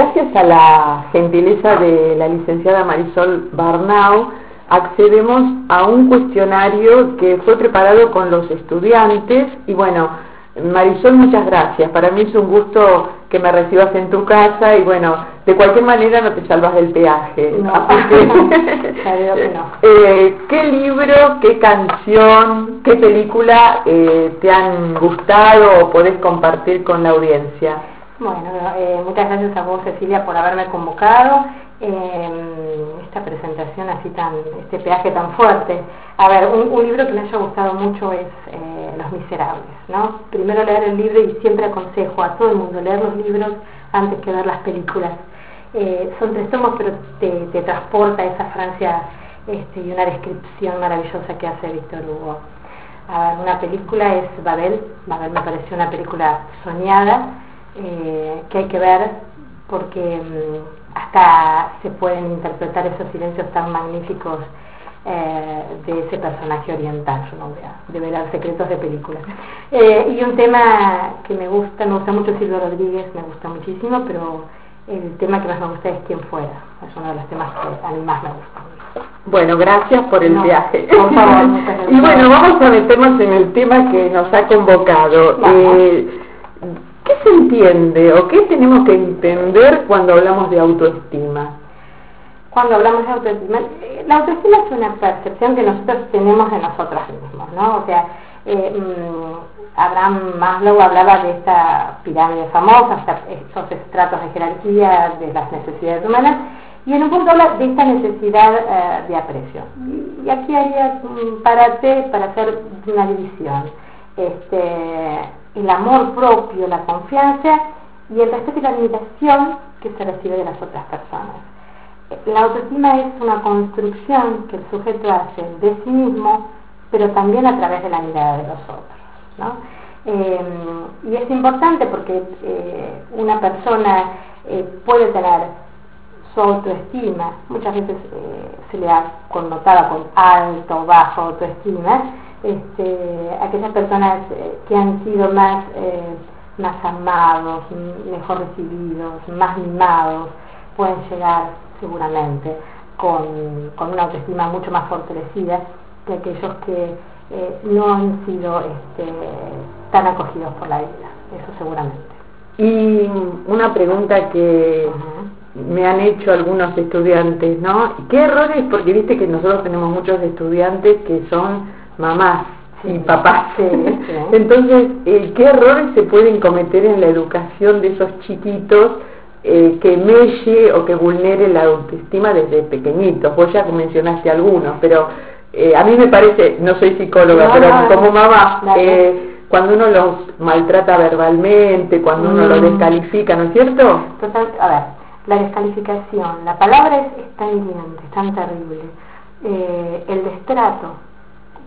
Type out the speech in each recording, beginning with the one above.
Gracias a la gentileza de la licenciada Marisol Barnau, accedemos a un cuestionario que fue preparado con los estudiantes y bueno, Marisol, muchas gracias. Para mí es un gusto que me recibas en tu casa y bueno, de cualquier manera no te salvas del peaje. No. eh, ¿Qué libro, qué canción, qué película eh, te han gustado o podés compartir con la audiencia? Bueno, eh, muchas gracias a vos, Cecilia, por haberme convocado. Eh, esta presentación así tan, este peaje tan fuerte. A ver, un, libro que me haya gustado mucho es eh, Los Miserables, ¿no? Primero leer el libro y siempre aconsejo a todo el mundo leer los libros antes que ver las películas. Eh, son tres tomos, pero te, transporta esa Francia este, y una descripción maravillosa que hace Víctor Hugo. A ver, una película es Babel, Babel me pareció una película soñada, eh, que hay que ver porque mm, hasta se pueden interpretar esos silencios tan magníficos eh, de ese personaje oriental, yo no voy a develar secretos de películas. Eh, y un tema que me gusta, me gusta mucho Silvio Rodríguez, me gusta muchísimo, pero el tema que más me gusta es Quién Fuera, es uno de los temas que a mí más me gusta. Bueno, gracias por el viaje. Por favor, y bueno, vamos a meternos en el tema que nos ha convocado. Eh, ¿Qué se entiende o qué tenemos que entender cuando hablamos de autoestima? Cuando hablamos de autoestima, eh, la autoestima es una percepción que nosotros tenemos de nosotros mismos, ¿no? O sea, eh, mm, Abraham Maslow hablaba de esta pirámide famosa, estos estratos de jerarquía de las necesidades humanas, y en un punto habla de esta necesidad eh, de aprecio. Y aquí haría un parate para hacer una división. Este, el amor propio, la confianza y el respeto y la admiración que se recibe de las otras personas. La autoestima es una construcción que el sujeto hace de sí mismo, pero también a través de la mirada de los otros. Eh, y es importante porque eh, una persona eh, puede tener su autoestima, muchas veces se le ha connotado con alto o bajo autoestima, este, aquellas personas eh, que han sido más, eh, más amados, mejor recibidos, más mimados, pueden llegar seguramente con, una autoestima mucho más fortalecida que aquellos que eh, no han sido este, tan acogidos por la vida, eso seguramente. Y una pregunta que me han hecho algunos estudiantes, ¿no? ¿Qué errores? Porque viste que nosotros tenemos muchos estudiantes que son mamás y papás. Entonces, eh, ¿qué errores se pueden cometer en la educación de esos chiquitos eh, que melle o que vulnere la autoestima desde pequeñitos? Vos ya mencionaste algunos, pero eh, a mí me parece, no soy psicóloga, pero como mamá, cuando uno los maltrata verbalmente, cuando uno los mm. descalifica, ¿no es cierto? Total, a ver, la descalificación, la palabra es, es tan hiriente, tan terrible. el destrato,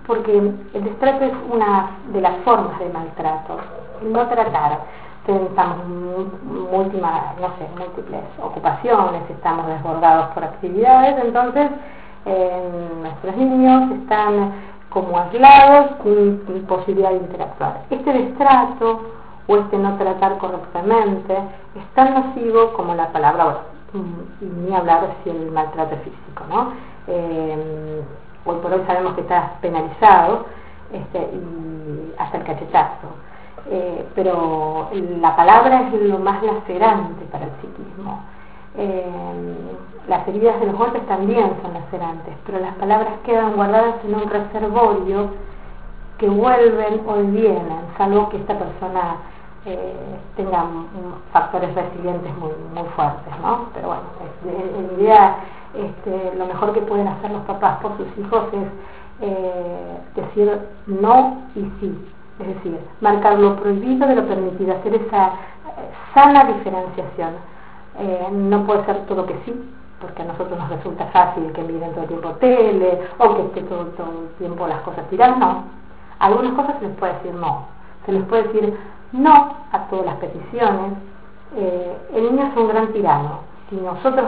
porque el destrato es una de las formas de maltrato. no tratar, pensamos múltiples, no sé, múltiples ocupaciones, estamos desbordados por actividades, entonces nuestros niños están como aislados, sin, posibilidad de interactuar. Este destrato o este no tratar correctamente es tan nocivo como la palabra, y ni hablar si el maltrato físico, ¿no? Eh, hoy por hoy sabemos que está penalizado este, y hasta el cachetazo. Eh, pero la palabra es lo más lacerante para el psiquismo. Eh, las heridas de los golpes también son lacerantes, pero las palabras quedan guardadas en un reservorio que vuelven o vienen, salvo que esta persona eh, tenga factores resilientes muy, muy fuertes, ¿no? Pero bueno, en idea este, lo mejor que pueden hacer los papás por sus hijos es eh, decir no y sí. Es decir, marcar lo prohibido de lo permitido, hacer esa eh, sana diferenciación. Eh, no puede ser todo que sí, porque a nosotros nos resulta fácil que miren todo el tiempo tele o que esté todo, el tiempo las cosas tiradas, no. algunas cosas se les puede decir no. Se les puede decir no a todas las peticiones. el niño es un gran tirano. Si nosotros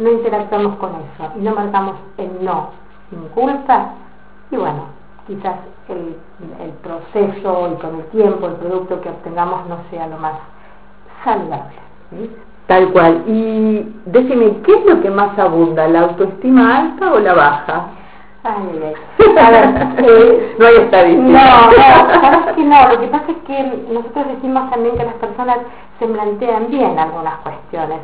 no interactuamos con eso y no marcamos el no sin culpa, y bueno, quizás el, proceso y con el tiempo el producto que obtengamos no sea lo más saludable. Tal cual. Y decime, ¿qué es lo que más abunda, la autoestima alta o la baja? Ay, ay, A ver, eh, no hay estadística. No, no, que no. Lo que pasa es que nosotros decimos también que las personas se plantean bien algunas cuestiones.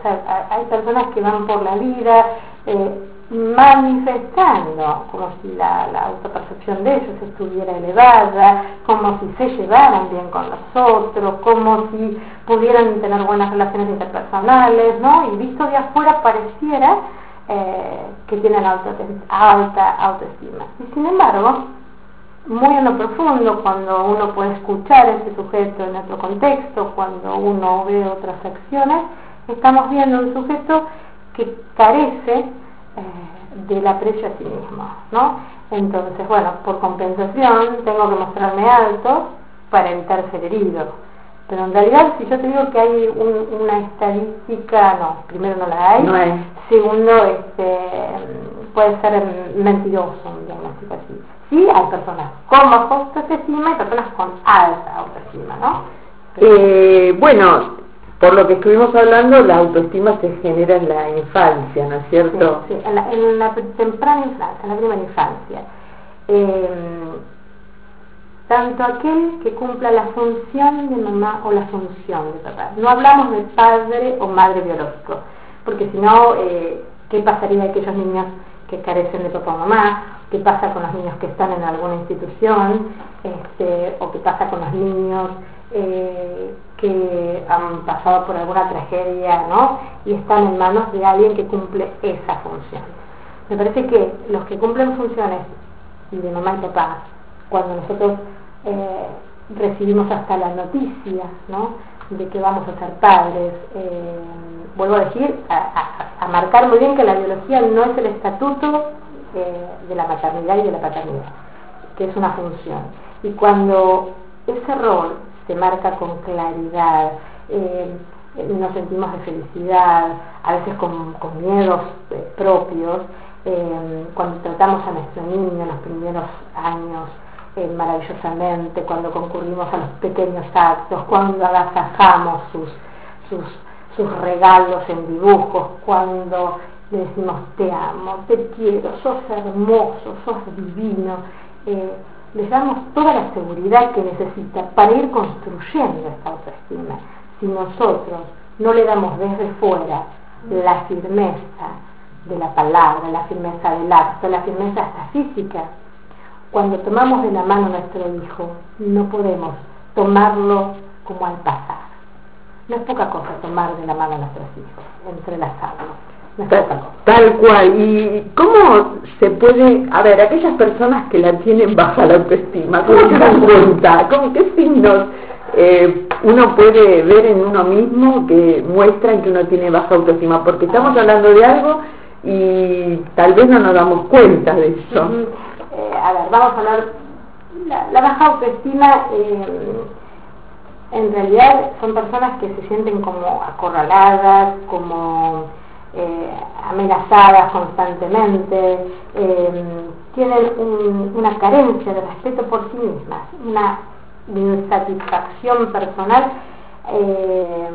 Hay, personas que van por la vida eh, manifestando como si la, autopercepción de ellos estuviera elevada, como si se llevaran bien con los otros, como si pudieran tener buenas relaciones interpersonales, ¿no? Y visto de afuera pareciera eh, que tienen alta autoestima. Y sin embargo, muy en lo profundo, cuando uno puede escuchar ese sujeto en otro contexto, cuando uno ve otras acciones, estamos viendo un sujeto que carece eh, del aprecio a sí mismo, ¿no? Entonces, bueno, por compensación tengo que mostrarme alto para evitar ser herido. Pero en realidad, si yo te digo que hay una estadística, no, primero no la hay, no segundo, este, puede ser mentiroso. Sí, hay personas con baja autoestima y personas con alta autoestima, ¿no? Eh, bueno, por lo que estuvimos hablando, la autoestima se genera en la infancia, ¿no es cierto? Sí, en, la, temprana infancia, en la primera infancia. Em, tanto aquel que cumpla la función de mamá o la función de papá. No hablamos de padre o madre biológico, porque si no, eh, ¿qué pasaría de aquellos niños que carecen de papá o mamá? ¿Qué pasa con los niños que están en alguna institución? Este, ¿O qué pasa con los niños eh, que han pasado por alguna tragedia, ¿no? Y están en manos de alguien que cumple esa función. Me parece que los que cumplen funciones de mamá y papá, cuando nosotros eh, recibimos hasta la noticia, ¿no? De que vamos a ser padres, eh, vuelvo a decir, a, marcar muy bien que la biología no es el estatuto de la maternidad y de la paternidad, que es una función. Y cuando ese rol se marca con claridad, eh, nos sentimos de felicidad, a veces con, miedos eh, propios, eh, cuando tratamos a nuestro niño en los primeros años maravillosamente, cuando concurrimos a los pequeños actos, cuando agasajamos sus, sus, sus regalos en dibujos, cuando le decimos te amo, te quiero, sos hermoso, sos divino les damos toda la seguridad que necesita para ir construyendo esta autoestima. Si nosotros no le damos desde fuera la firmeza de la palabra, la firmeza del acto, la firmeza hasta física, cuando tomamos de la mano a nuestro hijo, no podemos tomarlo como al pasar. No es poca cosa tomar de la mano a nuestros hijos, entrelazarlos. Tal, cual. ¿Y cómo se puede, a ver, aquellas personas que la tienen baja la autoestima, ¿cómo se dan cuenta? ¿Con qué signos eh, uno puede ver en uno mismo que muestran que uno tiene baja autoestima? Porque estamos ah. hablando de algo y tal vez no nos damos cuenta de eso. Eh, a ver, vamos a hablar, la, baja autoestima... Eh, en realidad son personas que se sienten como acorraladas, como eh, amenazadas constantemente, eh, tienen una carencia de respeto por sí mismas, una insatisfacción personal eh,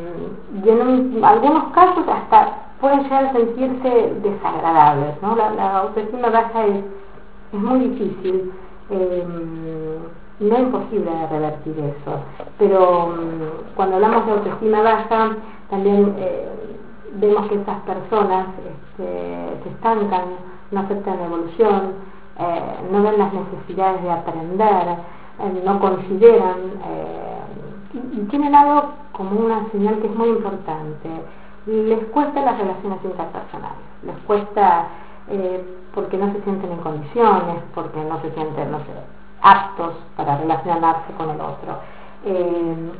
y en algunos casos hasta pueden llegar a sentirse desagradables. La, autoestima baja es, muy difícil. no es imposible de revertir eso, pero mm, cuando hablamos de autoestima baja, también vemos que esas personas este, se estancan, no aceptan la evolución, eh, no ven las necesidades de aprender, eh, no consideran, eh, y, tienen algo como una señal que es muy importante. Les cuesta las relaciones interpersonales, les cuesta porque no se sienten en condiciones, porque no se sienten, no sé, aptos para relacionarse con el otro.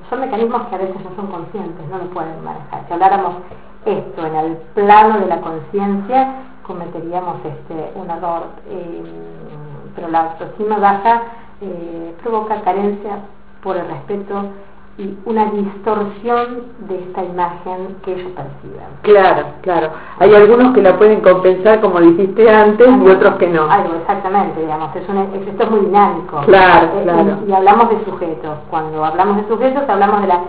son mecanismos que a veces no son conscientes, no lo pueden manejar. Si habláramos esto en el plano de la conciencia, cometeríamos este, un error. Eh, pero la autoestima baja eh, provoca carencia por el respeto y una distorsión de esta imagen que ellos perciben. Claro, claro. Hay algunos que la pueden compensar, como dijiste antes, y otros que no. Algo, exactamente, digamos. Es esto es muy dinámico. Claro, eh, claro. Y, y, hablamos de sujetos. Cuando hablamos de sujetos, hablamos de la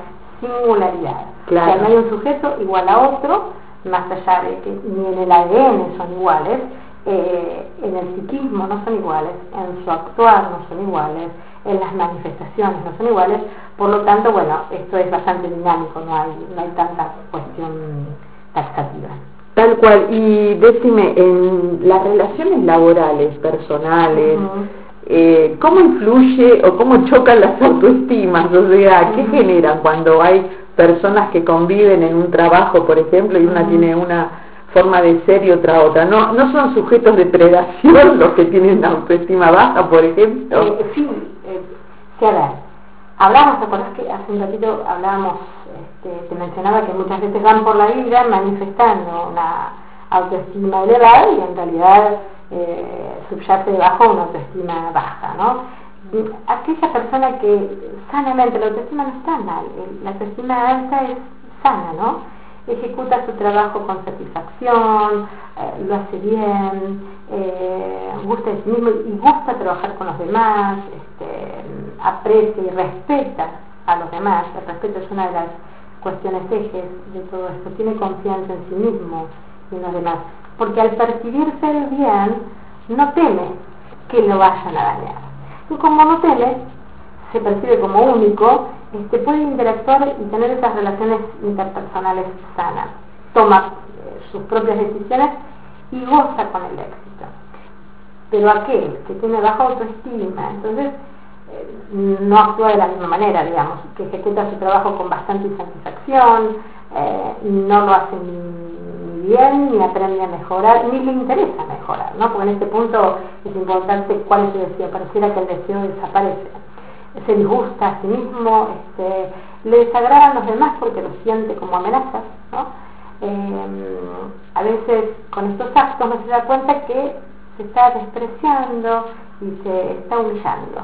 singularidad. Claro. no hay un sujeto igual a otro, más allá de que ni en el ADN son iguales, eh, en el psiquismo no son iguales, en su actuar no son iguales, en las manifestaciones no son iguales, por lo tanto, bueno, esto es bastante dinámico, no hay, no hay tanta cuestión taxativa. Tal cual, y decime, en las relaciones laborales, personales, eh, ¿cómo influye o cómo chocan las autoestimas? O sea, ¿qué generan cuando hay personas que conviven en un trabajo, por ejemplo, y una tiene una forma de ser y otra otra? ¿No, no son sujetos de predación los que tienen autoestima baja, por ejemplo? Eh, sí, eh, sí, a ver, hablamos, ¿te acuerdas que hace un ratito hablábamos este, te mencionaba que muchas veces van por la vida manifestando una autoestima elevada y en realidad eh, subyace debajo una autoestima baja, ¿no? Aquella persona que sanamente, la autoestima no está mal, la autoestima alta es sana, ¿no? Ejecuta su trabajo con satisfacción, eh, lo hace bien, eh, gusta de sí mismo y gusta trabajar con los demás, este, aprecia y respeta a los demás. El respeto es una de las cuestiones ejes de todo esto. Tiene confianza en sí mismo y en los demás. Porque al percibirse bien, no teme que lo vayan a dañar. Y como no teme, se percibe como único, este, puede interactuar y tener esas relaciones interpersonales sanas. Toma eh, sus propias decisiones y goza con el éxito. Pero aquel que tiene baja autoestima, entonces no actúa de la misma manera, digamos, que ejecuta su trabajo con bastante insatisfacción, eh, no lo hace ni bien, ni aprende a mejorar, ni le interesa mejorar, ¿no? Porque en este punto es importante cuál es su deseo, pareciera que el deseo desaparece. Se disgusta a sí mismo, este, le desagradan los demás porque lo siente como amenazas, ¿no? Eh, a veces con estos actos no se da cuenta que se está despreciando y se está humillando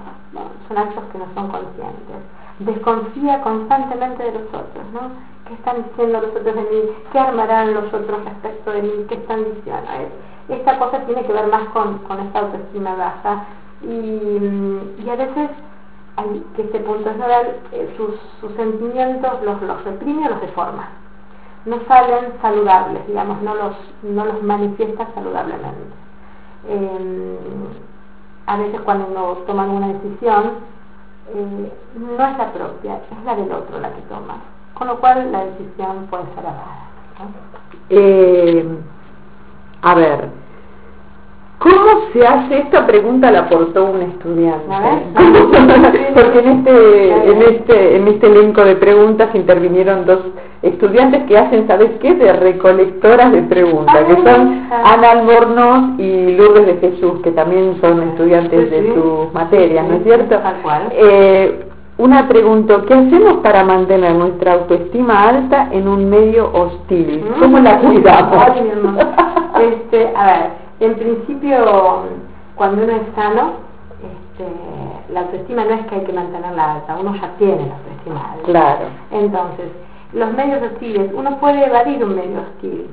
son actos que no son conscientes. Desconfía constantemente de los otros, ¿no? ¿Qué están diciendo los otros de mí? ¿Qué armarán los otros respecto de mí? ¿Qué están diciendo? Esta cosa tiene que ver más con, con esta autoestima baja y, y a veces que este punto es real, eh, sus, sentimientos los, los reprime o los deforma. No salen saludables, digamos, no los, no los manifiesta saludablemente. Eh, a veces cuando toman una decisión, eh, no es la propia, es la del otro la que toma. Con lo cual la decisión puede ser errada. Eh, a ver, ¿Cómo se hace esta pregunta? La aportó un estudiante. Porque en este, en este, en este elenco de preguntas intervinieron dos estudiantes que hacen, ¿sabes qué? De recolectoras de preguntas, que son ah. Ana Albornoz y Lourdes de Jesús, que también son estudiantes de sus materias, ¿no es cierto? Eh, una pregunta, ¿qué hacemos para mantener nuestra autoestima alta en un medio hostil? ¿Cómo la cuidamos? este, a ver, en principio, cuando uno es sano, este, la autoestima no es que hay que mantenerla alta, uno ya tiene la autoestima alta. Claro. Entonces, los medios hostiles, uno puede evadir un medio hostil,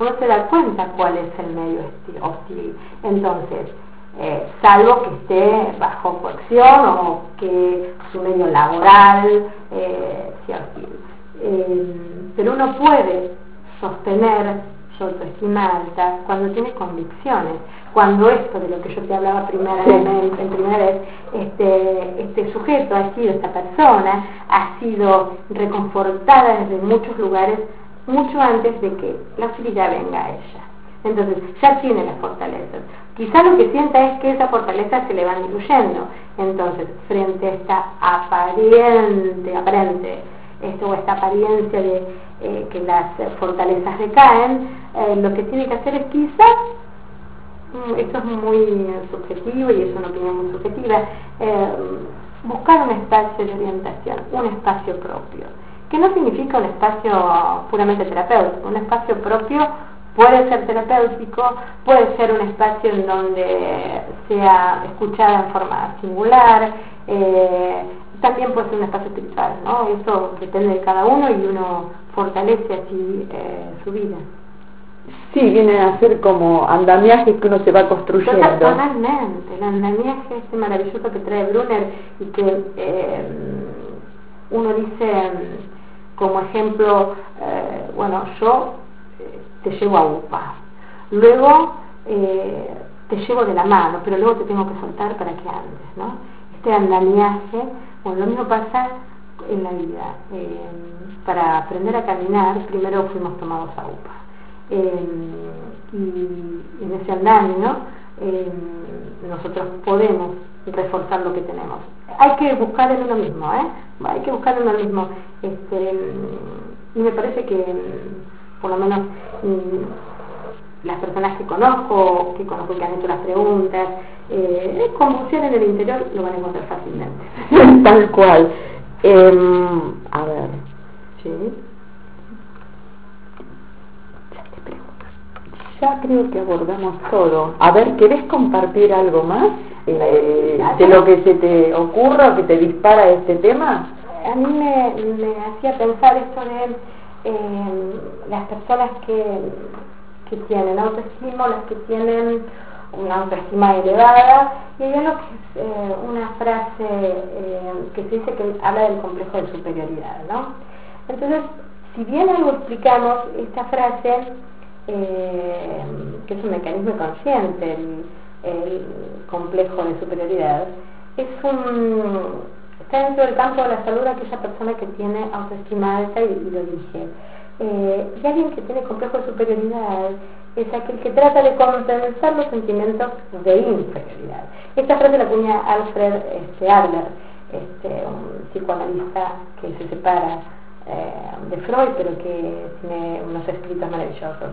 uno se da cuenta cuál es el medio hostil. Entonces, eh, salvo que esté bajo coacción o que su medio laboral eh, sea hostil. Eh, pero uno puede sostener su autoestima alta cuando tiene convicciones, cuando esto de lo que yo te hablaba primera en primera vez, este, este sujeto ha sido, esta persona, ha sido reconfortada desde muchos lugares mucho antes de que la hostilidad venga a ella. Entonces, ya tiene las fortalezas. Quizá lo que sienta es que esa fortaleza se le va diluyendo. Entonces, frente a esta aparente, aparente, esto, o esta apariencia de eh, que las fortalezas recaen, eh, lo que tiene que hacer es quizás, mm, esto es muy subjetivo y es una opinión muy subjetiva, eh, buscar un espacio de orientación, un espacio propio, que no significa un espacio puramente terapéutico, un espacio propio puede ser terapéutico, puede ser un espacio en donde sea escuchada en forma singular, también puede ser un espacio espiritual, ¿no? Eso depende de cada uno y uno fortalece así eh, su vida. Sí, viene a ser como andamiajes que uno se va construyendo. Totalmente, el andamiaje este maravilloso que trae Brunner y que eh, uno dice como ejemplo, bueno, yo te llevo a UPA, luego te llevo de la mano, pero luego te tengo que soltar para que andes, ¿no? Este andamiaje, bueno, lo mismo pasa en la vida. para aprender a caminar, primero fuimos tomados a UPA. y en ese andamio, nosotros podemos reforzar lo que tenemos. Hay que buscar en uno mismo, ¿eh? Hay que buscar en uno mismo. Este, y me parece que, por lo menos, las personas que conozco, que conozco que han hecho las preguntas, eh, confusión en el interior lo van a encontrar fácilmente. Tal cual. Em, a ver, ¿sí? Ya creo que abordamos todo. A ver, ¿querés compartir algo más eh, de lo que se te ocurra o que te dispara este tema? A mí me, me hacía pensar esto de eh, las personas que que tienen autoestima las que tienen una autoestima elevada y hay algo que es eh, una frase eh, que se dice que habla del complejo de superioridad ¿no? entonces si bien algo explicamos esta frase eh, que es un mecanismo consciente el, complejo de superioridad es un está dentro del campo de la salud aquella persona que tiene autoestima alta y, lo dice eh, y alguien que tiene complejo de superioridad es aquel que trata de compensar los sentimientos de inferioridad. Esta frase la acuña Alfred este, Adler, este, un psicoanalista que se separa eh, de Freud, pero que tiene unos escritos maravillosos.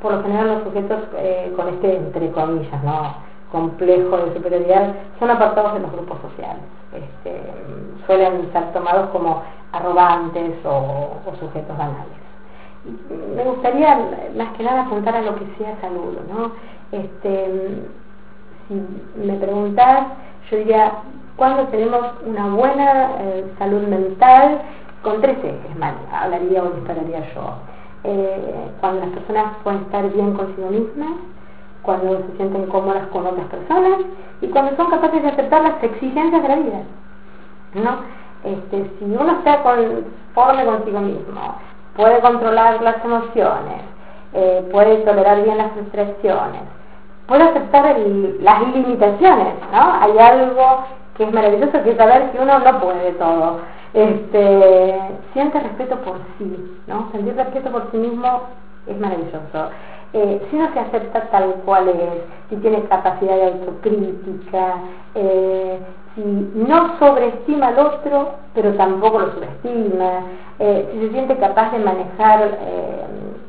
Por lo general los sujetos eh, con este, entre comillas, ¿no? complejo de superioridad son apartados de los grupos sociales. Este, suelen ser tomados como arrogantes o sujetos banales me gustaría más que nada apuntar a lo que sea salud, ¿no? Este, si me preguntas, yo diría, ¿cuándo tenemos una buena eh, salud mental? Con tres ejes, mal, hablaría o dispararía yo. Eh, cuando las personas pueden estar bien consigo mismas, cuando se sienten cómodas con otras personas y cuando son capaces de aceptar las exigencias de la vida. ¿no? Este, si uno está conforme consigo mismo, puede controlar las emociones, eh, puede tolerar bien las frustraciones, puede aceptar las limitaciones, ¿no? Hay algo que es maravilloso que es saber que uno no puede todo. Este, siente respeto por sí, ¿no? Sentir respeto por sí mismo es maravilloso. Eh, si uno se acepta tal cual es, si tiene capacidad de autocrítica, eh, si no sobreestima al otro, pero tampoco lo subestima, eh, si se siente capaz de manejar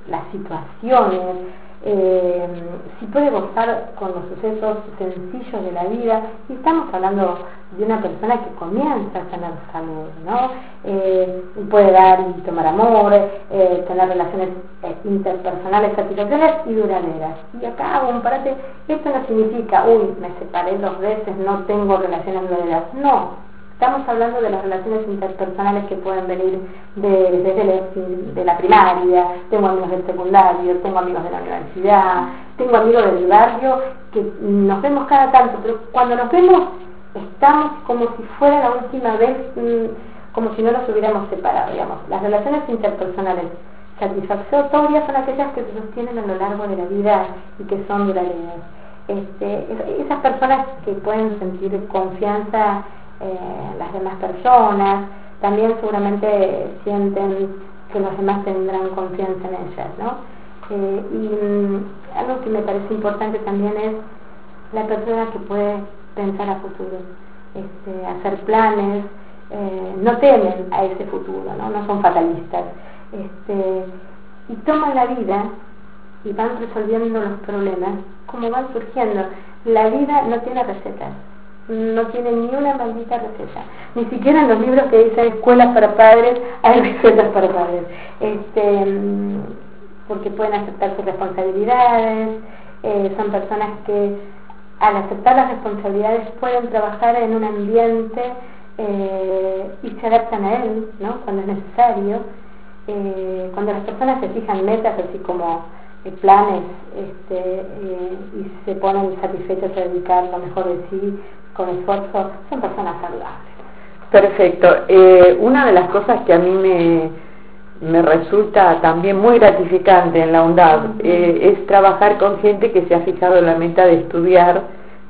las situaciones, eh, si puede gozar con los sucesos sencillos de la vida, y estamos hablando de una persona que comienza a tener salud, ¿no? y puede dar y tomar amor, tener relaciones interpersonales satisfactorias y duraderas. Y acá hago un parate, esto no significa, uy, me separé dos veces, no tengo relaciones duraderas, no, Estamos hablando de las relaciones interpersonales que pueden venir desde la primaria, tengo amigos del secundario, tengo amigos de la universidad, tengo amigos del barrio que nos vemos cada tanto, pero cuando nos vemos estamos como si fuera la última vez, mm, como si no nos hubiéramos separado, digamos. Las relaciones interpersonales satisfactorias son aquellas que se sostienen a lo largo de la vida y que son duraderas. Este, esas personas que pueden sentir confianza eh, las demás personas, también seguramente sienten que los demás tendrán confianza en ellas, ¿no? Eh, y mm, algo que me parece importante también es la persona que puede pensar a futuro, este, hacer planes, eh, no temen a ese futuro, ¿no? no son fatalistas, este, y toman la vida y van resolviendo los problemas como van surgiendo. La vida no tiene recetas, no tienen ni una maldita receta. Ni siquiera en los libros que dice escuelas para padres hay recetas para padres. Este, mm, porque pueden aceptar sus responsabilidades, eh, son personas que al aceptar las responsabilidades pueden trabajar en un ambiente eh, y se adaptan a él, ¿no? Cuando es necesario. Eh, cuando las personas se fijan metas así como planes este, y se ponen satisfechos a dedicar lo mejor de sí con esfuerzo, son personas saludables. Perfecto. Eh, una de las cosas que a mí me, me resulta también muy gratificante en la UNDAB, eh, es trabajar con gente que se ha fijado en la meta de estudiar,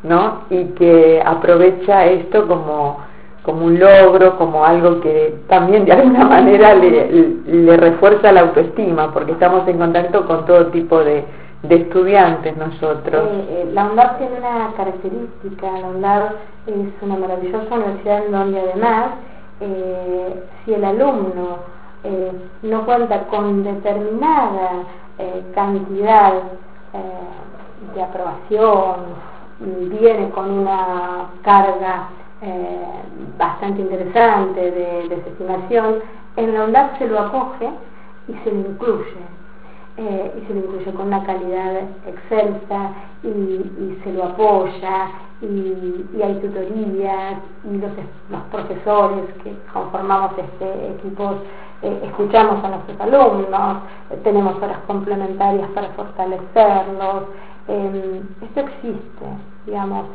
¿no? Y que aprovecha esto como, como un logro, como algo que también de alguna manera le, le refuerza la autoestima, porque estamos en contacto con todo tipo de, de estudiantes nosotros. Eh, eh, la UNDAB tiene una característica, la UNDAB es una maravillosa universidad en donde además eh, si el alumno no cuenta con determinada cantidad de aprobación, viene con una carga bastante interesante de desestimación, en la UNDAB se lo acoge y se lo incluye eh, y se lo incluye con una calidad excelsa y, se lo apoya y, hay tutorías y los, los, profesores que conformamos este equipo eh, escuchamos a nuestros alumnos, eh, tenemos horas complementarias para fortalecerlos. Em, esto existe, digamos.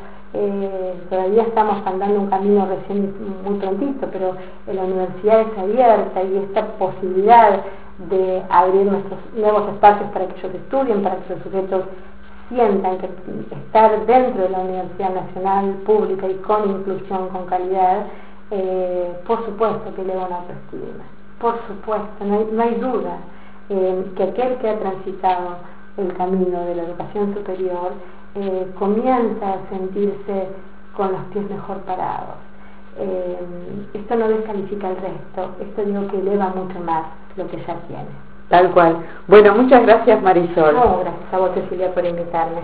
todavía estamos andando un camino recién muy prontito, pero la universidad es abierta y esta posibilidad de abrir nuestros nuevos espacios para que ellos estudien, para que los sujetos sientan que estar dentro de la Universidad Nacional Pública y con inclusión, con calidad, eh, por supuesto que eleva una autoestima, por supuesto, no hay, no hay duda eh, que aquel que ha transitado el camino de la educación superior eh, comienza a sentirse con los pies mejor parados. esto no descalifica el resto, esto digo que eleva mucho más lo que ya tiene. Tal cual. Bueno, muchas gracias Marisol. gracias a vos Cecilia por invitarme.